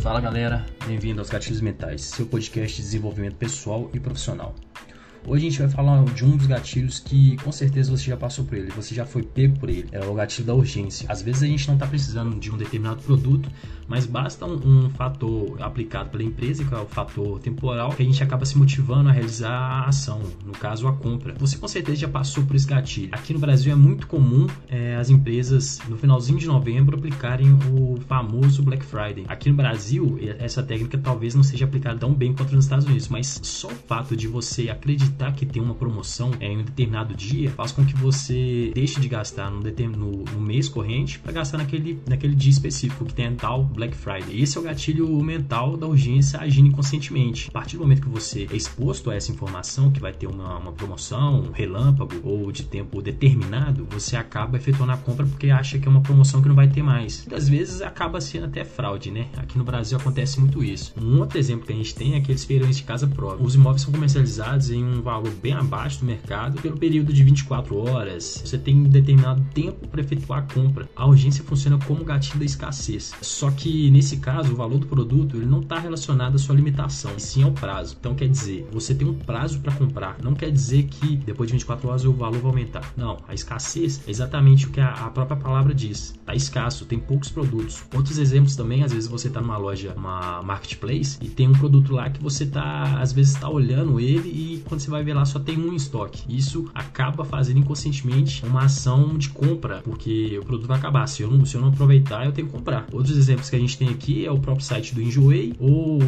Fala galera, bem-vindo aos Gatilhos Mentais, seu podcast de desenvolvimento pessoal e profissional. Hoje a gente vai falar de um dos gatilhos que com certeza você já passou por ele, você já foi pego por ele. É o gatilho da urgência. Às vezes a gente não está precisando de um determinado produto, mas basta um, um, fator aplicado pela empresa, que é o fator temporal, que a gente acaba se motivando a realizar a ação, no caso a compra. Você com certeza já passou por esse gatilho. Aqui no Brasil é muito comum é, as empresas no finalzinho de novembro aplicarem o famoso Black Friday. Aqui no Brasil essa técnica talvez não seja aplicada tão bem quanto nos Estados Unidos, mas só o fato de você acreditar acreditar que tem uma promoção é, em um determinado dia faz com que você deixe de gastar no, no, no mês corrente para gastar naquele, naquele dia específico que tem tal Black Friday. Esse é o gatilho mental da urgência agindo inconscientemente. A partir do momento que você é exposto a essa informação, que vai ter uma, uma promoção, um relâmpago ou de tempo determinado, você acaba efetuando a compra porque acha que é uma promoção que não vai ter mais. Muitas vezes acaba sendo até fraude, né? Aqui no Brasil acontece muito isso. Um outro exemplo que a gente tem é aqueles feirões de casa própria. Os imóveis são comercializados em um um valor bem abaixo do mercado pelo período de 24 horas. Você tem um determinado tempo para efetuar a compra. A urgência funciona como gatilho da escassez. Só que nesse caso, o valor do produto ele não está relacionado à sua limitação, e sim ao prazo. Então quer dizer, você tem um prazo para comprar. Não quer dizer que depois de 24 horas o valor vai aumentar. Não, a escassez é exatamente o que a, a própria palavra diz. Está escasso, tem poucos produtos. Outros exemplos também, às vezes você está numa loja, uma marketplace e tem um produto lá que você tá às vezes está olhando ele e quando você vai ver lá só tem um em estoque. Isso acaba fazendo inconscientemente uma ação de compra, porque o produto vai acabar. Se eu não, se eu não aproveitar, eu tenho que comprar. Outros exemplos que a gente tem aqui é o próprio site do Enjoei ou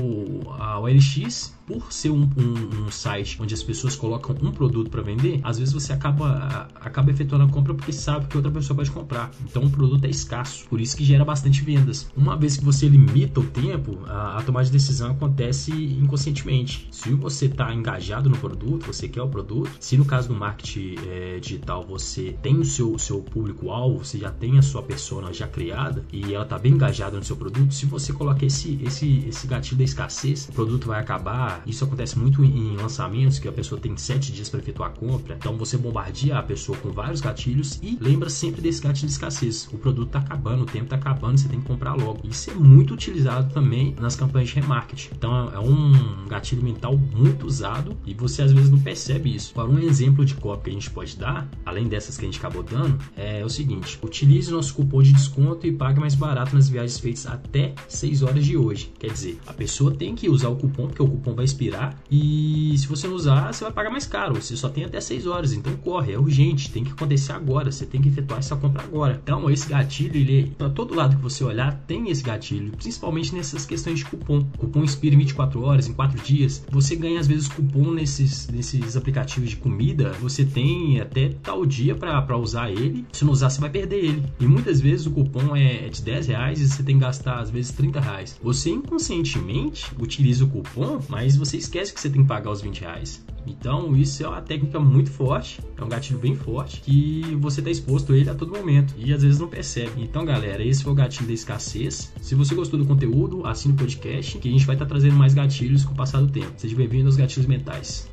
a OLX, por ser um, um, um, site onde as pessoas colocam um produto para vender, às vezes você acaba, acaba efetuando a compra porque sabe que outra pessoa pode comprar. Então o produto é escasso, por isso que gera bastante vendas. Uma vez que você limita o tempo, a, a tomada de decisão acontece inconscientemente. Se você está engajado no produto, você quer o produto, se no caso do marketing é, digital você tem o seu, seu público-alvo, você já tem a sua persona já criada e ela está bem engajada no seu produto, se você colocar esse, esse, esse gatilho da escassez, o produto vai acabar isso acontece muito em lançamentos, que a pessoa tem sete dias para efetuar a compra. Então você bombardeia a pessoa com vários gatilhos e lembra sempre desse gatilho de escassez. O produto está acabando, o tempo está acabando, você tem que comprar logo. Isso é muito utilizado também nas campanhas de remarketing. Então é um gatilho mental muito usado e você às vezes não percebe isso. Para um exemplo de copy que a gente pode dar, além dessas que a gente acabou dando, é o seguinte: utilize nosso cupom de desconto e pague mais barato nas viagens feitas até 6 horas de hoje. Quer dizer, a pessoa tem que usar o cupom, porque o cupom vai vai expirar e se você não usar, você vai pagar mais caro. Você só tem até 6 horas, então corre, é urgente, tem que acontecer agora, você tem que efetuar essa compra agora. Então, esse gatilho, ele para todo lado que você olhar, tem esse gatilho, principalmente nessas questões de cupom. cupom expira em 24 horas, em 4 dias. Você ganha às vezes cupom nesses, nesses aplicativos de comida, você tem até tal dia para usar ele. Se não usar, você vai perder ele. E muitas vezes o cupom é de 10 reais e você tem que gastar às vezes 30 reais. Você inconscientemente utiliza o cupom, mas mas você esquece que você tem que pagar os 20 reais. Então, isso é uma técnica muito forte, é um gatilho bem forte, que você está exposto a ele a todo momento e às vezes não percebe. Então, galera, esse foi o gatilho da escassez. Se você gostou do conteúdo, assine o podcast, que a gente vai estar tá trazendo mais gatilhos com o passar do tempo. Seja bem-vindo aos Gatilhos Mentais.